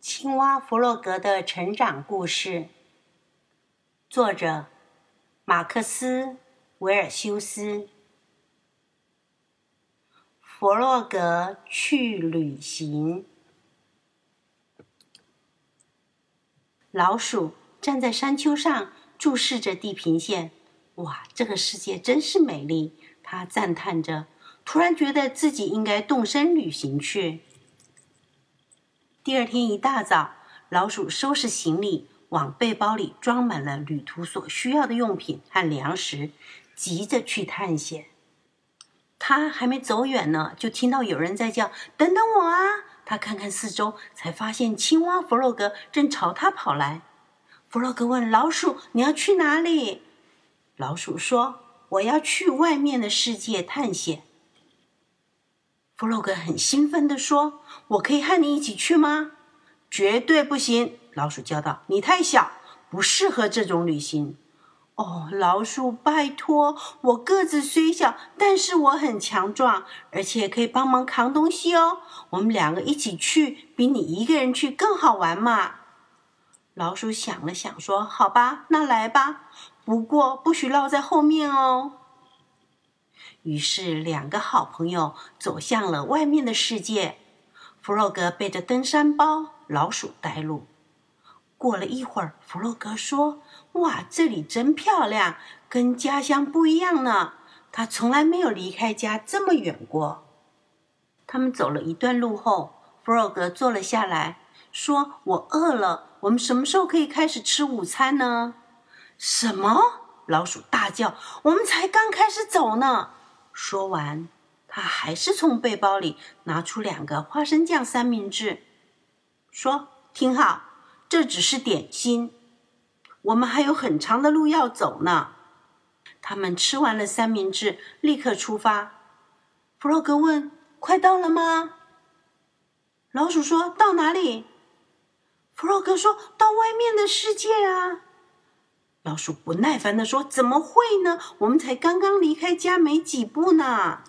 青蛙弗洛格的成长故事，作者马克思·维尔修斯。弗洛格去旅行。老鼠站在山丘上，注视着地平线。哇，这个世界真是美丽！他赞叹着，突然觉得自己应该动身旅行去。第二天一大早，老鼠收拾行李，往背包里装满了旅途所需要的用品和粮食，急着去探险。他还没走远呢，就听到有人在叫：“等等我啊！”他看看四周，才发现青蛙弗洛格正朝他跑来。弗洛格问老鼠：“你要去哪里？”老鼠说：“我要去外面的世界探险。”弗洛格很兴奋地说：“我可以和你一起去吗？”“绝对不行！”老鼠叫道，“你太小，不适合这种旅行。”“哦，老鼠，拜托！我个子虽小，但是我很强壮，而且可以帮忙扛东西哦。我们两个一起去，比你一个人去更好玩嘛。”老鼠想了想，说：“好吧，那来吧。不过不许落在后面哦。”于是，两个好朋友走向了外面的世界。弗洛格背着登山包，老鼠带路。过了一会儿，弗洛格说：“哇，这里真漂亮，跟家乡不一样呢。他从来没有离开家这么远过。”他们走了一段路后，弗洛格坐了下来，说：“我饿了，我们什么时候可以开始吃午餐呢？”“什么？”老鼠大叫，“我们才刚开始走呢！”说完，他还是从背包里拿出两个花生酱三明治，说：“听好，这只是点心，我们还有很长的路要走呢。”他们吃完了三明治，立刻出发。弗洛格问：“快到了吗？”老鼠说：“到哪里？”弗洛格说：“到外面的世界啊。”老鼠不耐烦地说：“怎么会呢？我们才刚刚离开家没几步呢。”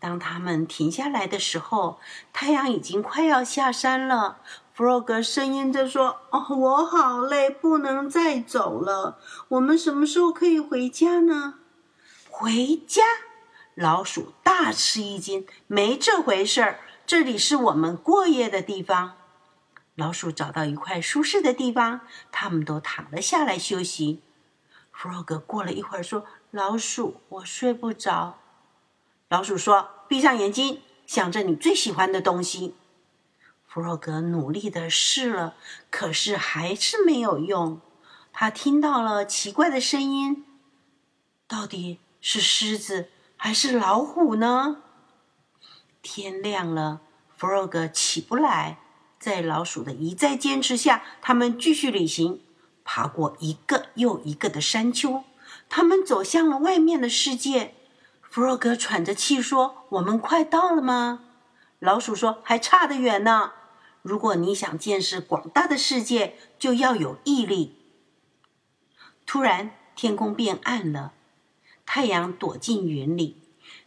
当他们停下来的时候，太阳已经快要下山了。弗洛格呻吟着说：“哦，我好累，不能再走了。我们什么时候可以回家呢？”回家？老鼠大吃一惊：“没这回事儿！这里是我们过夜的地方。”老鼠找到一块舒适的地方，他们都躺了下来休息。弗洛格过了一会儿说：“老鼠，我睡不着。”老鼠说：“闭上眼睛，想着你最喜欢的东西。”弗洛格努力的试了，可是还是没有用。他听到了奇怪的声音，到底是狮子还是老虎呢？天亮了，弗洛格起不来。在老鼠的一再坚持下，他们继续旅行，爬过一个又一个的山丘。他们走向了外面的世界。弗洛格喘着气说：“我们快到了吗？”老鼠说：“还差得远呢。如果你想见识广大的世界，就要有毅力。”突然，天空变暗了，太阳躲进云里，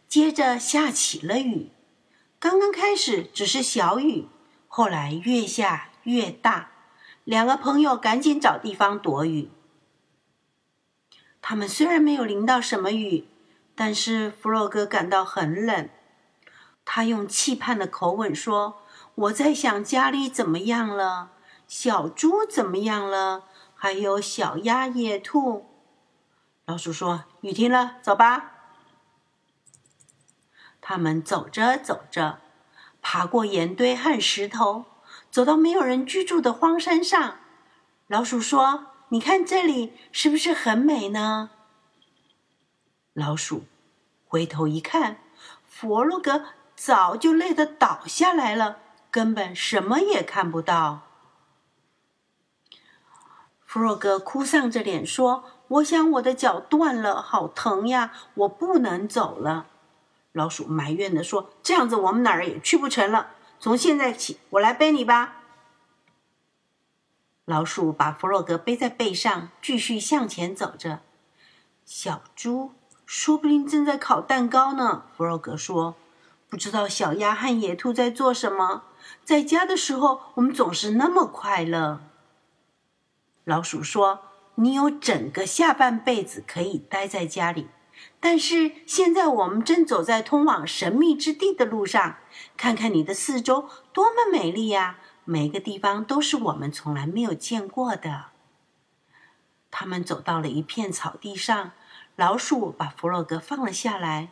接着下起了雨。刚刚开始只是小雨。后来越下越大，两个朋友赶紧找地方躲雨。他们虽然没有淋到什么雨，但是弗洛格感到很冷。他用期盼的口吻说：“我在想家里怎么样了，小猪怎么样了，还有小鸭、野兔。”老鼠说：“雨停了，走吧。”他们走着走着。爬过岩堆和石头，走到没有人居住的荒山上。老鼠说：“你看这里是不是很美呢？”老鼠回头一看，弗洛格早就累得倒下来了，根本什么也看不到。弗洛格哭丧着脸说：“我想我的脚断了，好疼呀，我不能走了。”老鼠埋怨地说：“这样子，我们哪儿也去不成了。从现在起，我来背你吧。”老鼠把弗洛格背在背上，继续向前走着。小猪说不定正在烤蛋糕呢。弗洛格说：“不知道小鸭和野兔在做什么。在家的时候，我们总是那么快乐。老鼠说：“你有整个下半辈子可以待在家里，但是现在我们正走在通往神秘之地的路上。看看你的四周，多么美丽呀！每个地方都是我们从来没有见过的。”他们走到了一片草地上，老鼠把弗洛格放了下来。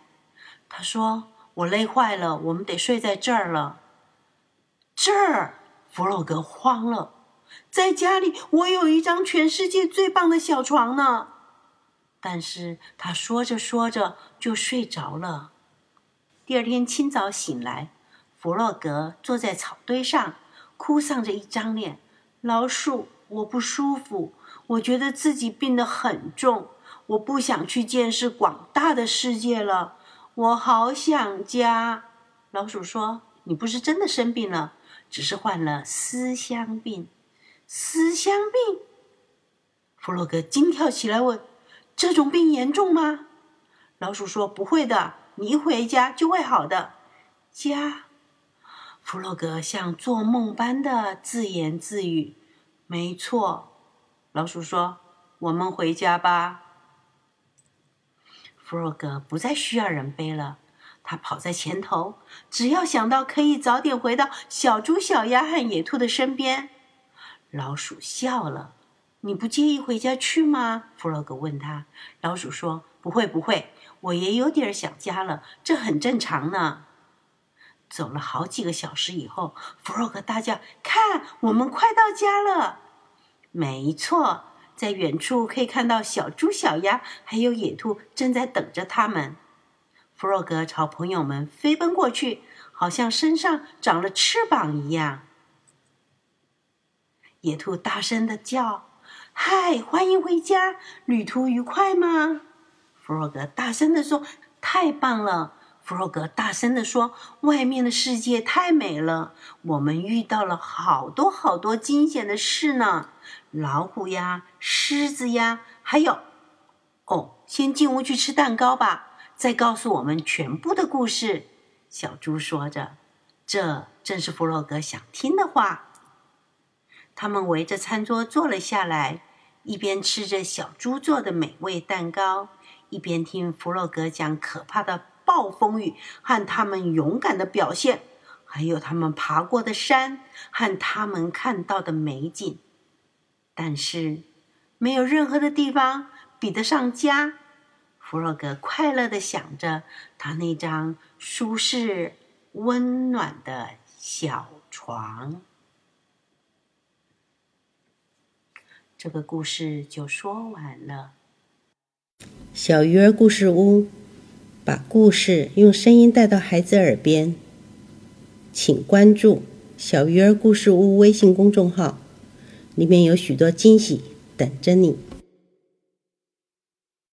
他说：“我累坏了，我们得睡在这儿了。”这儿，弗洛格慌了。在家里，我有一张全世界最棒的小床呢。但是他说着说着就睡着了。第二天清早醒来，弗洛格坐在草堆上，哭丧着一张脸。老鼠，我不舒服，我觉得自己病得很重，我不想去见识广大的世界了。我好想家。老鼠说：“你不是真的生病了。”只是患了思乡病，思乡病。弗洛格惊跳起来问：“这种病严重吗？”老鼠说：“不会的，你一回家就会好的。”家，弗洛格像做梦般的自言自语：“没错。”老鼠说：“我们回家吧。”弗洛格不再需要人背了。他跑在前头，只要想到可以早点回到小猪、小鸭和野兔的身边。老鼠笑了：“你不介意回家去吗？”弗洛格问他。老鼠说：“不会，不会，我也有点想家了，这很正常呢。”走了好几个小时以后，弗洛格大叫：“看，我们快到家了！”没错，在远处可以看到小猪、小鸭还有野兔正在等着他们。弗洛格朝朋友们飞奔过去，好像身上长了翅膀一样。野兔大声的叫：“嗨，欢迎回家，旅途愉快吗？”弗洛格大声的说：“太棒了！”弗洛格大声的说：“外面的世界太美了，我们遇到了好多好多惊险的事呢，老虎呀，狮子呀，还有……哦，先进屋去吃蛋糕吧。”再告诉我们全部的故事，小猪说着。这正是弗洛格想听的话。他们围着餐桌坐了下来，一边吃着小猪做的美味蛋糕，一边听弗洛格讲可怕的暴风雨和他们勇敢的表现，还有他们爬过的山和他们看到的美景。但是，没有任何的地方比得上家。弗洛格快乐的想着他那张舒适温暖的小床。这个故事就说完了。小鱼儿故事屋把故事用声音带到孩子耳边，请关注“小鱼儿故事屋”微信公众号，里面有许多惊喜等着你。